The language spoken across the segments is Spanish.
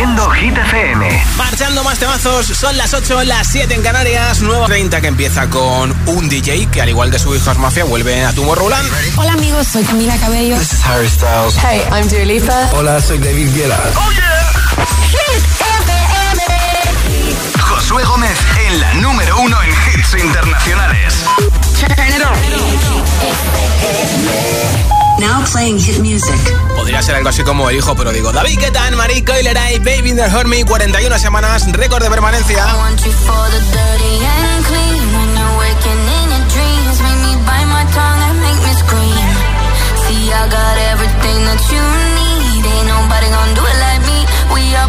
Produciendo Hit FM. Marchando más temazos, son las 8, las 7 en Canarias, nuevo 30 que empieza con un DJ que al igual que su hijo Mafia vuelve a Tomorrowland. Hola amigos, soy Camila Cabello. This is Harry Styles. Hey, I'm Dua Lipa. Hola, soy David Guetta. Oh yeah. Hit FM. Josué Gómez en la número uno en hits internacionales. Now playing hit music. Podría ser algo así como el hijo pródigo. David Marie Coileray, Baby in the Me, 41 semanas, récord de permanencia. I got everything that you need. Ain't nobody gonna do it like me. We are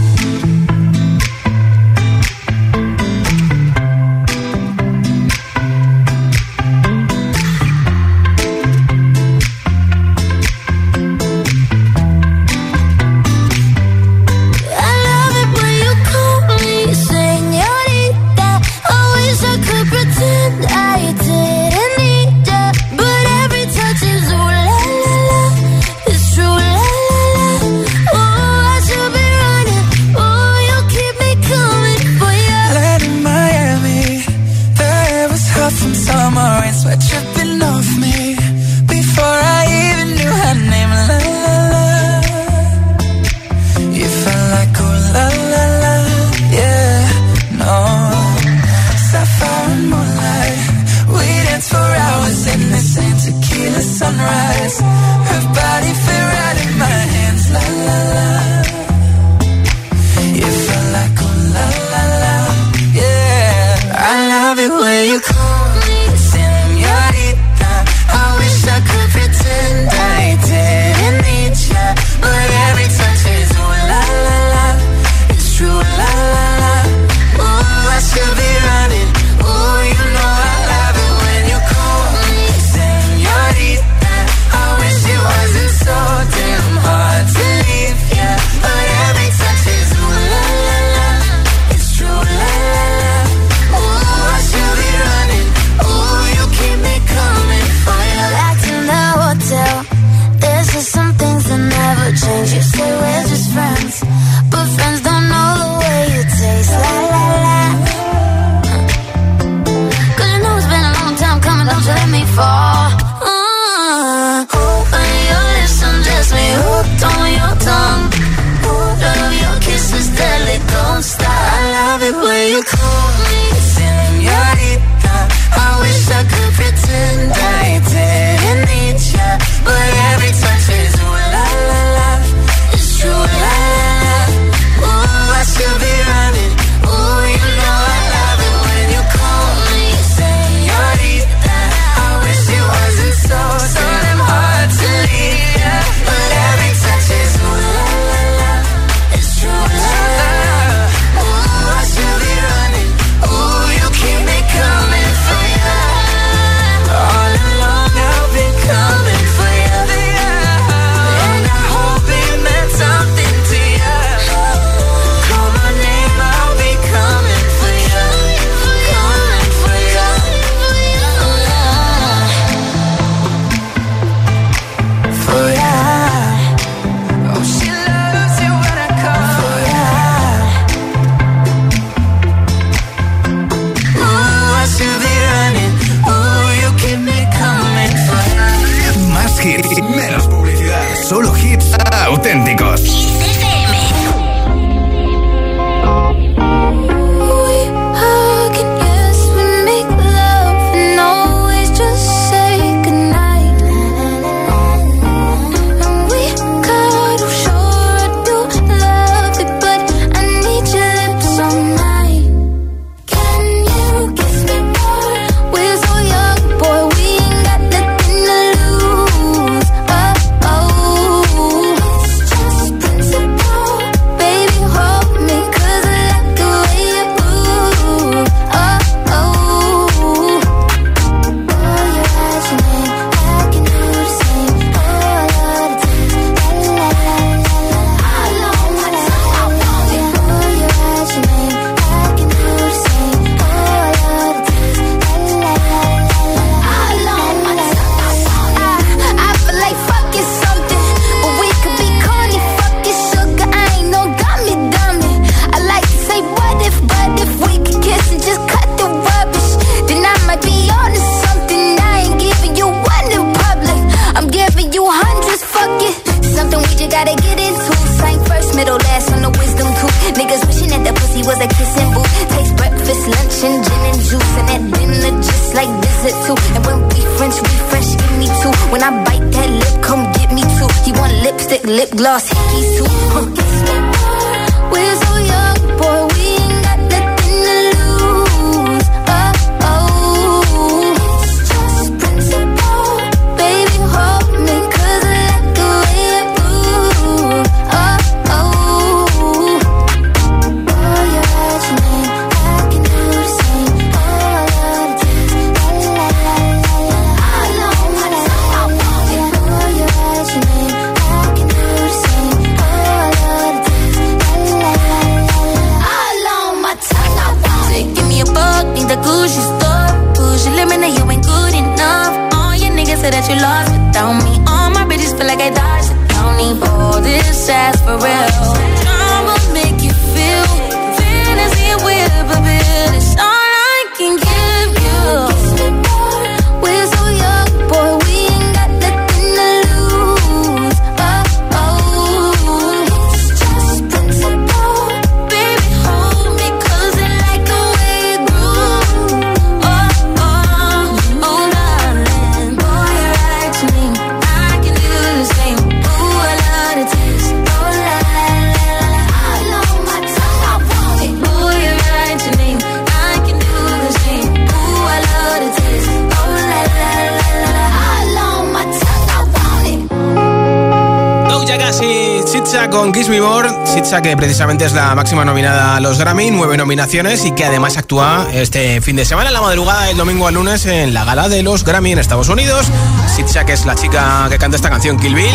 Que precisamente es la máxima nominada a los Grammy, nueve nominaciones y que además actúa este fin de semana en la madrugada del domingo al lunes en la gala de los Grammy en Estados Unidos. Sitsa que es la chica que canta esta canción Kill Bill,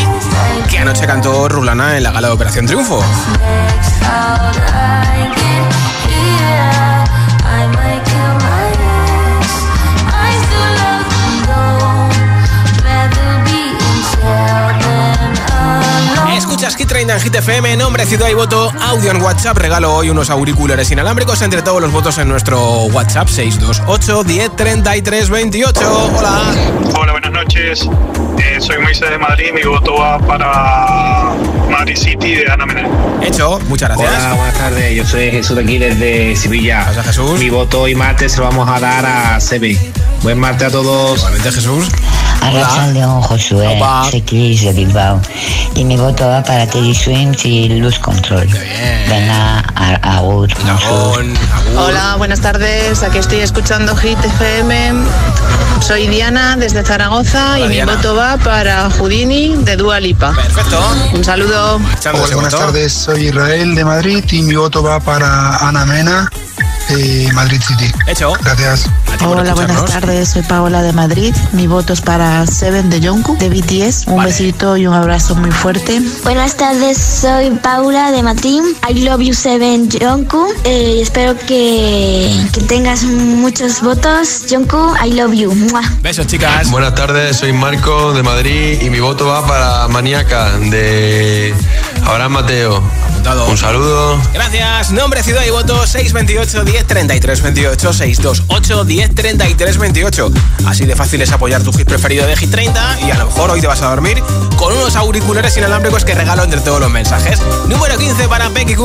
que anoche cantó Rulana en la gala de Operación Triunfo. 30 en Hit FM, nombre, ciudad y voto, audio en WhatsApp. Regalo hoy unos auriculares inalámbricos entre todos los votos en nuestro WhatsApp 628 10 28. Hola. Hola, buenas noches. Eh, soy Moisés de Madrid. Mi voto va para Madrid City de Ana Menel. Hecho, muchas gracias. Hola, buenas tardes. Yo soy Jesús de aquí desde Sevilla. Hola, Jesús. Mi voto hoy martes se lo vamos a dar a Sebe. Buen martes a todos. Igualmente, Jesús. León Josué, soy Cris de Bilbao. Y mi voto va para Teddy Swims y Luz Control. Venga, a, agur, Hola, buenas tardes. Aquí estoy escuchando Hit FM. Soy Diana desde Zaragoza y mi voto va para Houdini de Dua Lipa. Perfecto. Un saludo. Hola, buenas tardes. Soy Israel de Madrid y mi voto va para Ana Mena Madrid City. Hecho. Gracias. Hola, buenas tardes. Soy Paola de Madrid. Mi voto es para Seven de Jungkook de BTS. Un besito y un abrazo muy fuerte. Buenas tardes. Soy Paula de Madrid. I love you Seven Jungkook. Eh, espero que, que, tengas muchos votos. Jungkook, I love you. Besos, chicas. Buenas tardes. Soy Marco de Madrid y mi voto va para Maníaca de Abraham Mateo. apuntado. Un saludo. Gracias. Nombre, ciudad y voto 628 10 33 28 628 10 33 28. Así de fácil es apoyar tu hit preferido de Hit 30 y a lo mejor hoy te vas a dormir con unos auriculares inalámbricos que regalo entre todos los mensajes. Número 15 para Becky Q.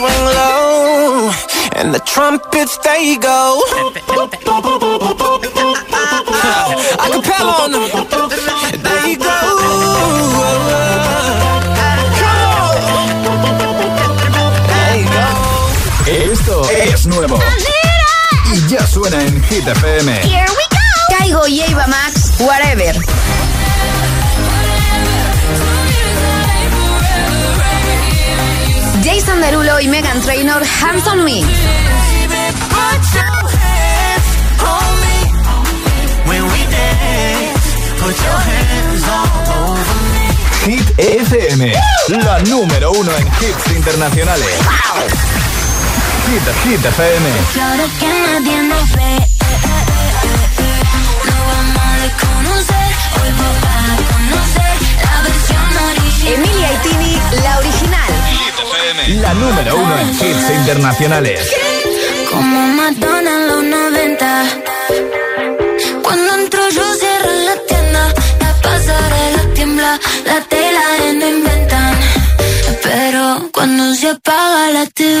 swing low, and the trumpets they go. Acapella on them. There you go. Esto es nuevo. Y ya suena en Hit FM. Here we go. Caigo y Eva Max, whatever. Jason Derulo y Megan Trainor, Hands on Me. Hit FM, la número uno en hits internacionales. Hit, Hit FM. Que ahora que nadie nos ve, eh, eh, eh, eh, no vamos a conocer. Hoy va Emilia y Tini, la original. La número uno en hits internacionales. Como Madonna en los 90. Cuando entro yo cierro la tienda. La pasarela tiembla, la tela de no inventan. Pero cuando se apaga la TV,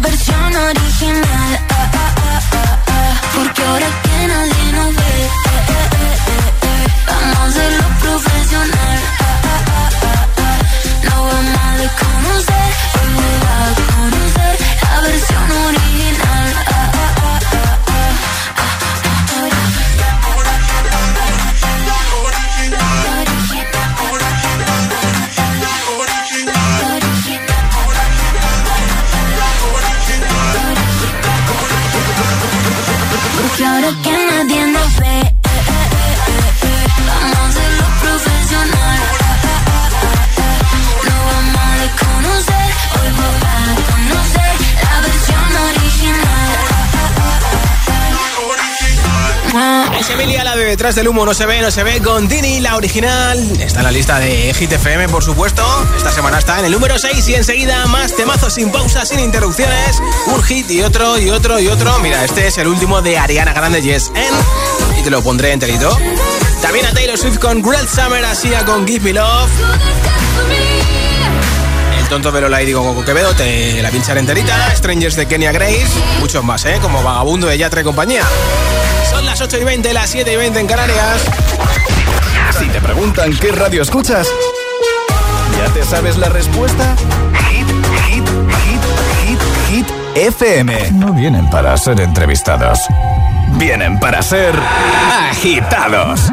versión original. Detrás del humo, no se ve, no se ve. Con Tini, la original. Está en la lista de Hit FM, por supuesto. Esta semana está en el número 6 y enseguida más temazos sin pausa, sin interrupciones. Un hit y otro y otro y otro. Mira, este es el último de Ariana Grande, Yes En. Y te lo pondré enterito. También a Taylor Swift con Great Summer, Asia con Give Me Love. El tonto de Lola y digo Coco Quevedo, te la pincharé enterita. Strangers de Kenya Grace. Muchos más, ¿eh? Como Vagabundo de Yatra y compañía. Las 8 y 20, las 7 y 20 en Canarias. Si te preguntan qué radio escuchas, ¿ya te sabes la respuesta? Hit, hit, hit, hit, hit, FM. No vienen para ser entrevistados, vienen para ser agitados.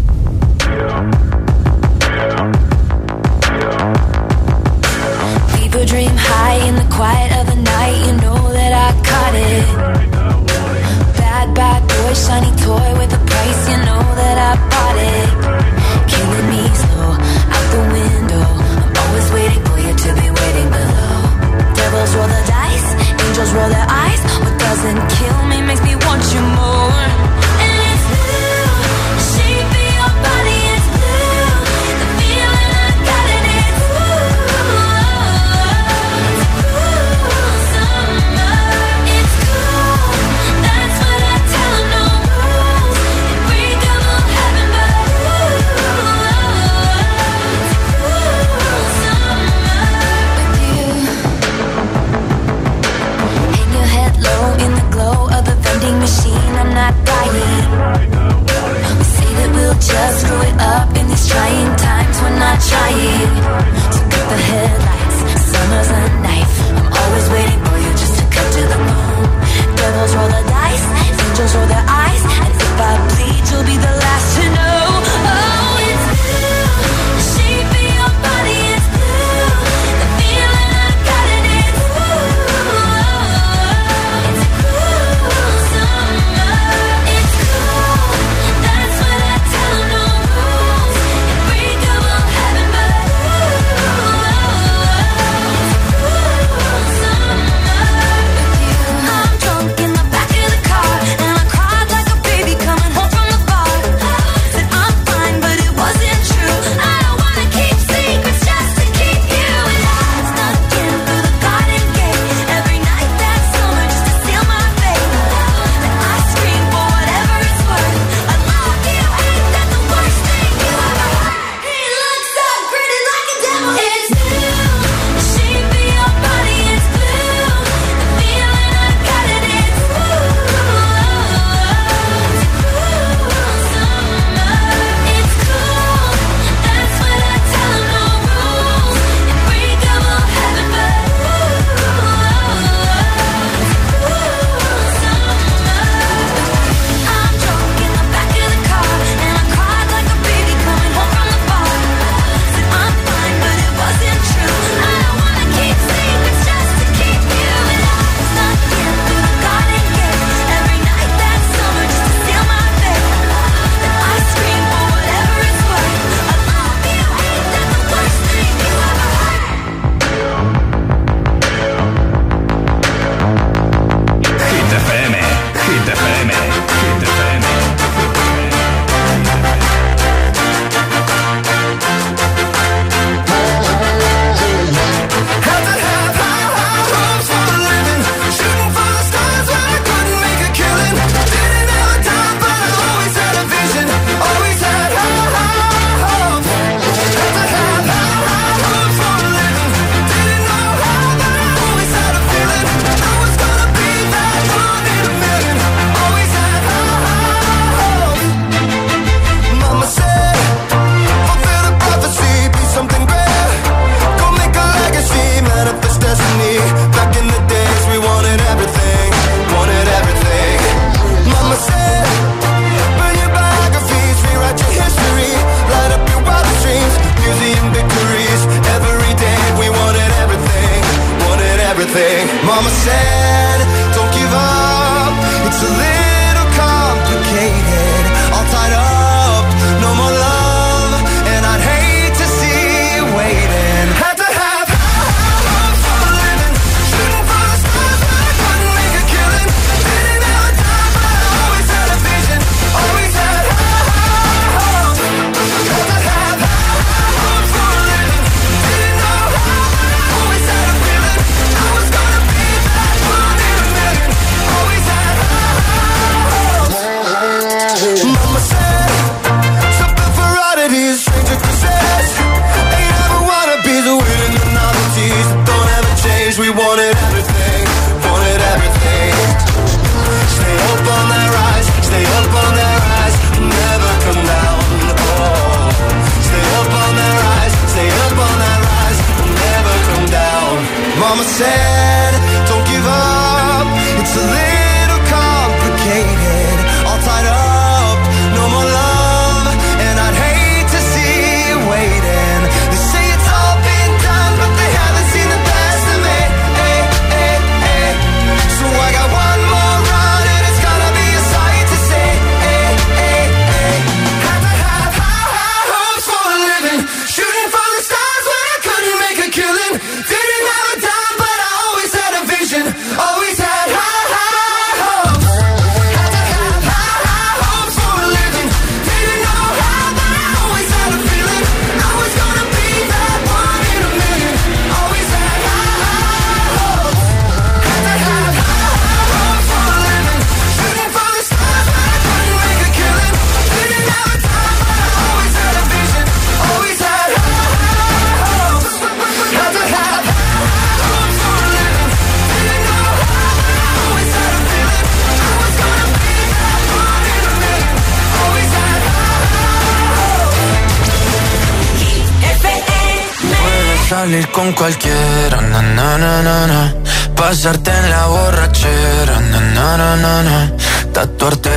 shiny toy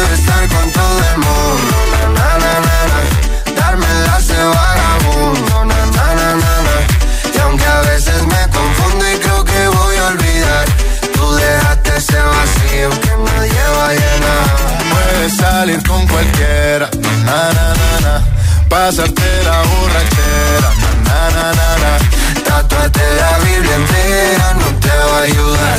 Puedo estar con todo el mundo, na, na, na, na, na. darme las de vagabundo, na, na, na, na, na. y aunque a veces me confundo y creo que voy a olvidar, tú dejaste ese vacío que nadie va a llenar. Puedes salir con cualquiera, na na na na. Pasarte la borrachera, na na na na. Tatuarte la Biblia entera no te va a ayudar.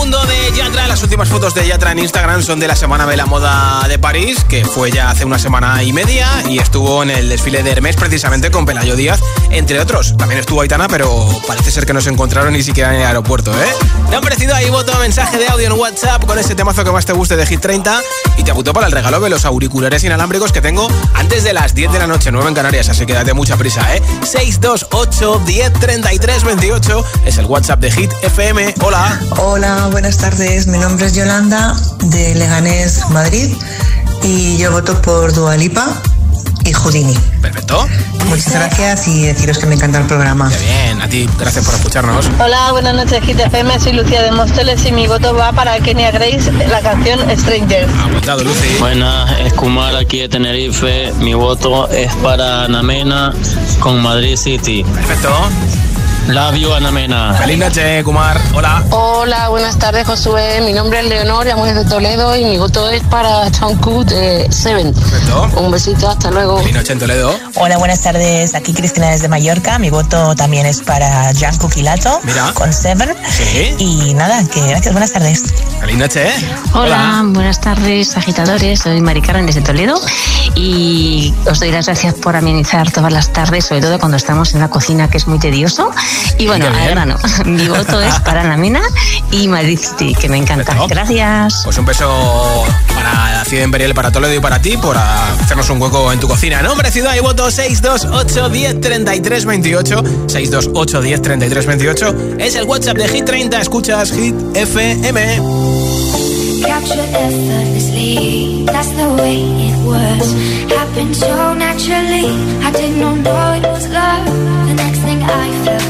Vagabundo de Yatra. Las últimas fotos de Yatra en Instagram son de la Semana de la Moda de París, que fue ya hace una semana y media y estuvo en el desfile de Hermes precisamente con Pelayo Díaz, entre otros. También estuvo Aitana, pero parece ser que no se encontraron ni siquiera en el aeropuerto, ¿eh? Me han parecido ahí voto mensaje de audio en WhatsApp con ese temazo que más te guste de Hit 30 y te apuntó para el regalo de los auriculares inalámbricos que tengo antes de las 10 de la noche, 9 en Canarias, así que date mucha prisa, ¿eh? 628 10 33 28 es el WhatsApp de Hit FM. Hola. Hola, buenas tardes. Mi nombre es Yolanda de Leganés, Madrid y yo voto por Dualipa y Houdini. Perfecto. Muchas gracias y deciros que me encanta el programa. Qué bien, a ti, gracias por escucharnos. Hola, buenas noches, GTFM. Soy Lucía de Móstoles y mi voto va para Kenia Grace, la canción Stranger. Apuntado, Lucy. Buenas, es Kumar aquí de Tenerife. Mi voto es para Namena con Madrid City. Perfecto. Love you, Anamena. Feliz noche, Kumar. Hola. Hola, buenas tardes, Josué. Mi nombre es Leonor, llamo desde Toledo y mi voto es para Tom Cook de Seven. Perfecto. Un besito, hasta luego. Feliz noche en Toledo. Hola, buenas tardes. Aquí Cristina desde Mallorca. Mi voto también es para Janko Kilato Mira. con Seven. Sí. Y nada, que gracias. Buenas tardes. Feliz noche, ¿eh? Hola, buenas tardes, agitadores. Soy Mari Carmen desde Toledo y os doy las gracias por amenizar todas las tardes, sobre todo cuando estamos en la cocina, que es muy tedioso. Y bueno, al grano, mi voto es para la mina y Madrid City, que me encanta. Perfecto. Gracias. Pues un beso para la Ciudad Imperial, para Toledo y para ti, por hacernos un hueco en tu cocina. Nombre, ciudad y voto 628 10 33 28. 628 10 33 28. Es el WhatsApp de Hit 30. Escuchas Hit FM. Capture effortlessly, that's the way it was. Happened so naturally, I did not know it was love. The next thing I felt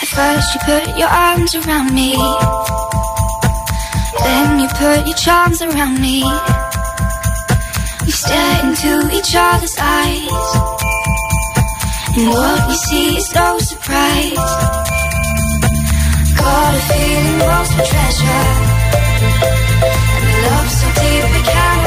At first you put your arms around me. Then you put your charms around me. We stare into each other's eyes. And what we see is no surprise. Got a feeling for treasure. And love so deep we cannot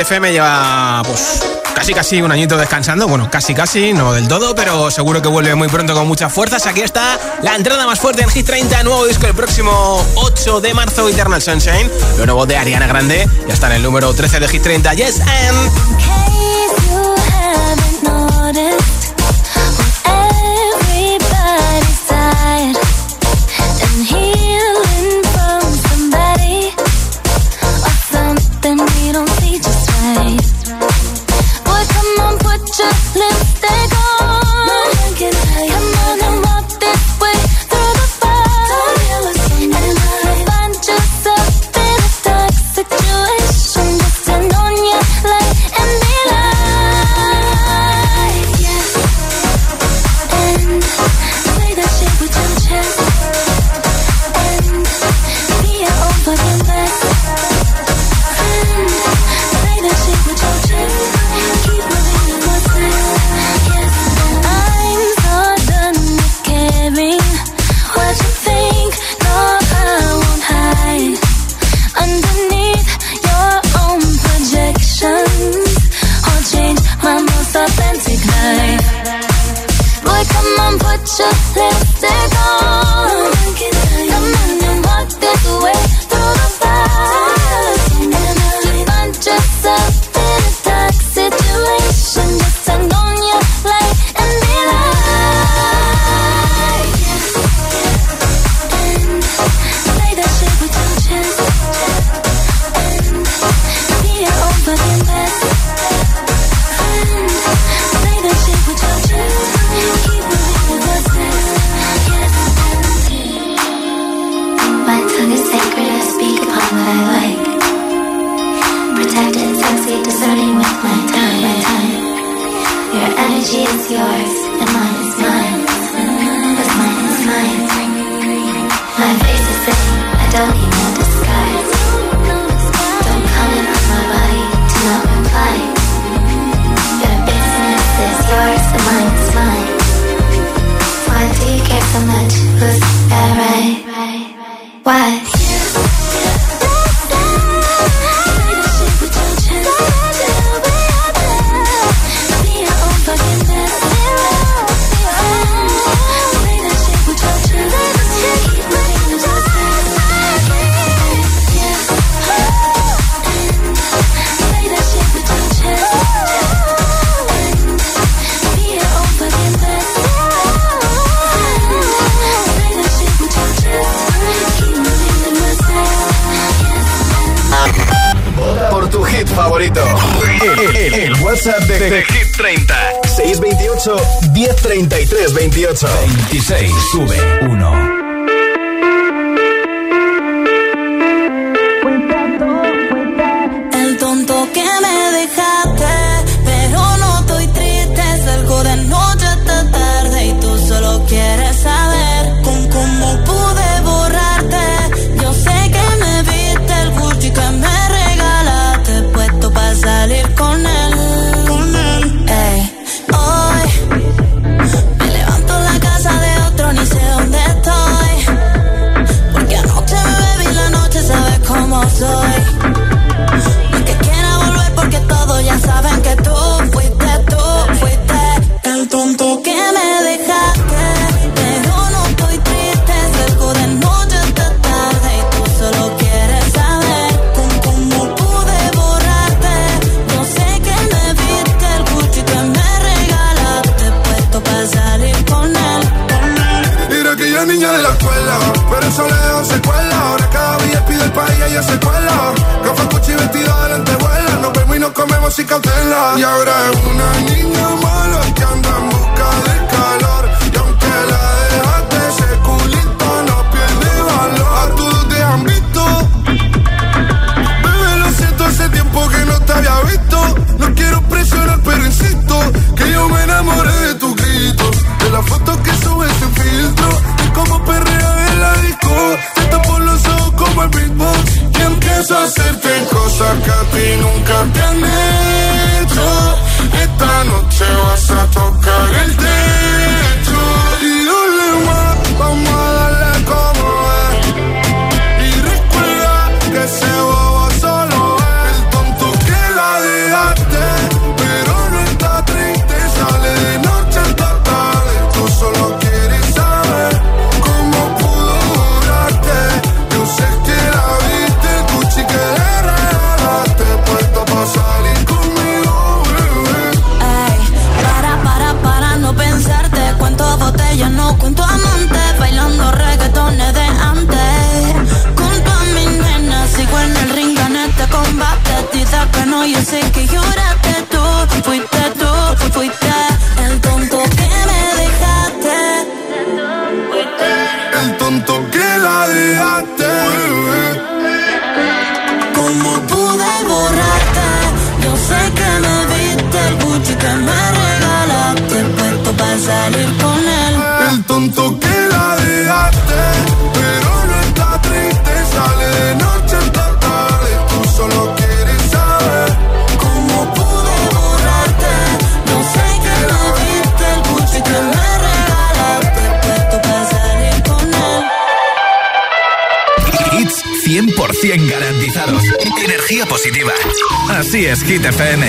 Hit FM lleva pues casi casi un añito descansando, bueno, casi casi, no del todo, pero seguro que vuelve muy pronto con muchas fuerzas. Aquí está la entrada más fuerte en Hit 30, nuevo disco el próximo 8 de marzo, Eternal Sunshine, lo nuevo de Ariana Grande, ya está en el número 13 de Hit 30, Yes and... 628 1033 28 26 sube 1 No quiero presionar, pero insisto que yo me enamoré de tus gritos. De las fotos que subes sin filtro. Y como perrea en la disco. Te tapo los ojos como el beatbox. Y empiezo a hacerte cosas que a ti nunca te han hecho. Esta noche vas a tocar el techo. Y dale más, vamos Así es, Hit FM.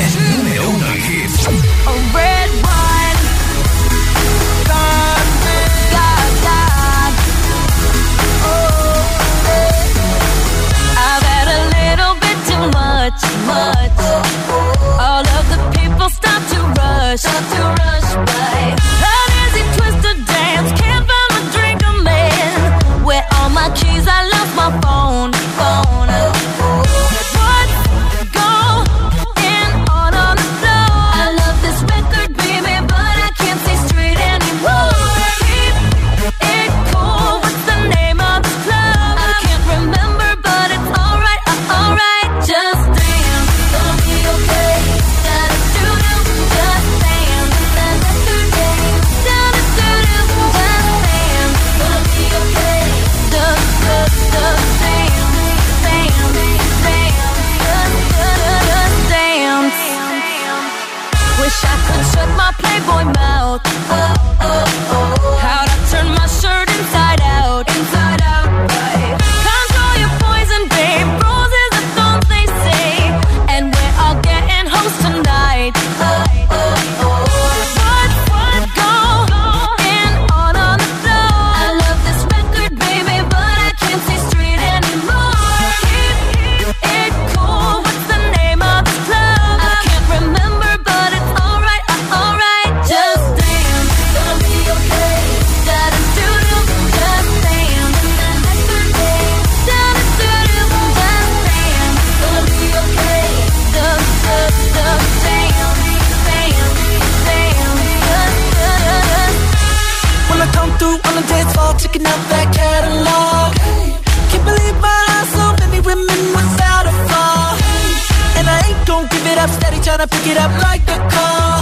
up, steady tryna pick it up like a call.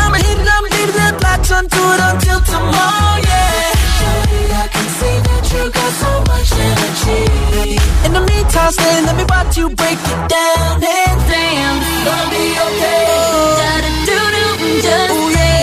I'm hitting, I'm leaving the block, turn to it until tomorrow, yeah. Surely I can see that you got so much energy. In the meantime, stay, let me watch you break it down. And damn, gonna be okay. Da-da-doo-doo, just Ooh, yeah.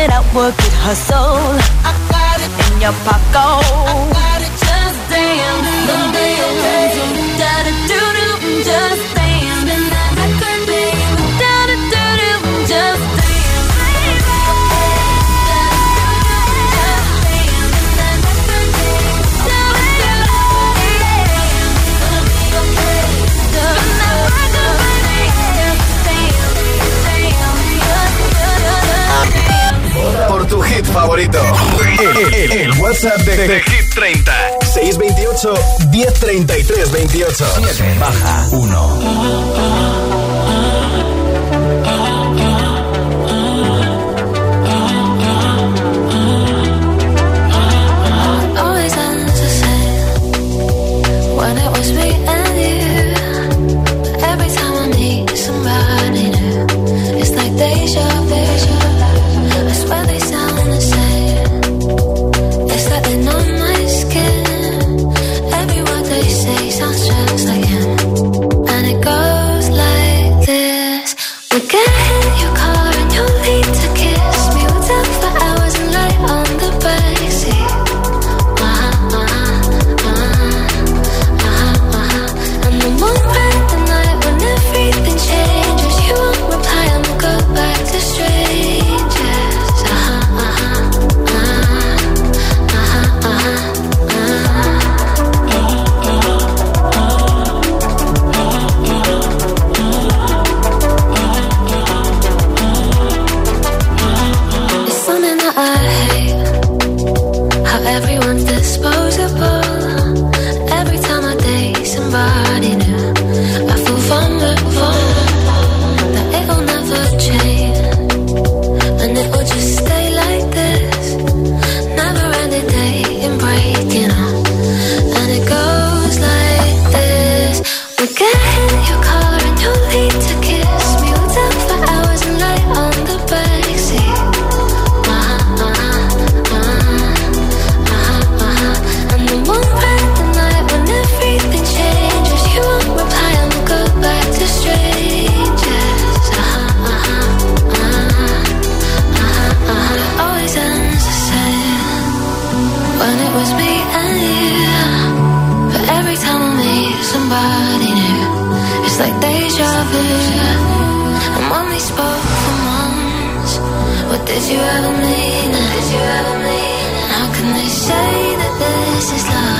it out, work it, hustle. I got it in your pocket. tu hit favorito. El, el, el WhatsApp de, de, de, Hit 30. 628 1033 28. 7 baja 1. when it was me say that this is love?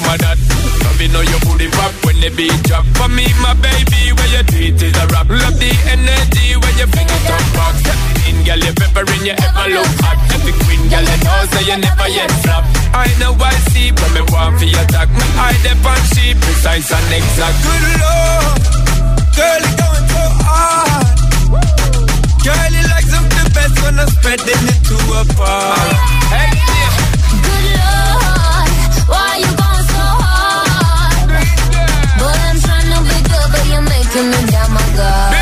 some of that. Let me know your booty rock when the beat drop. For me, my baby, where your treat is a rock. Love the energy where your fingers don't rock. In girl, you're peppering, your ever look hot. Every queen, girl, you know, so you never yet flop. I know I see, but me want for your talk. My eye dep on precise and exact. Good lord, girl, you going so hard. Girl, you like some the best when I'm spreading it to a bar. Hey, yeah. Good lord. coming down my god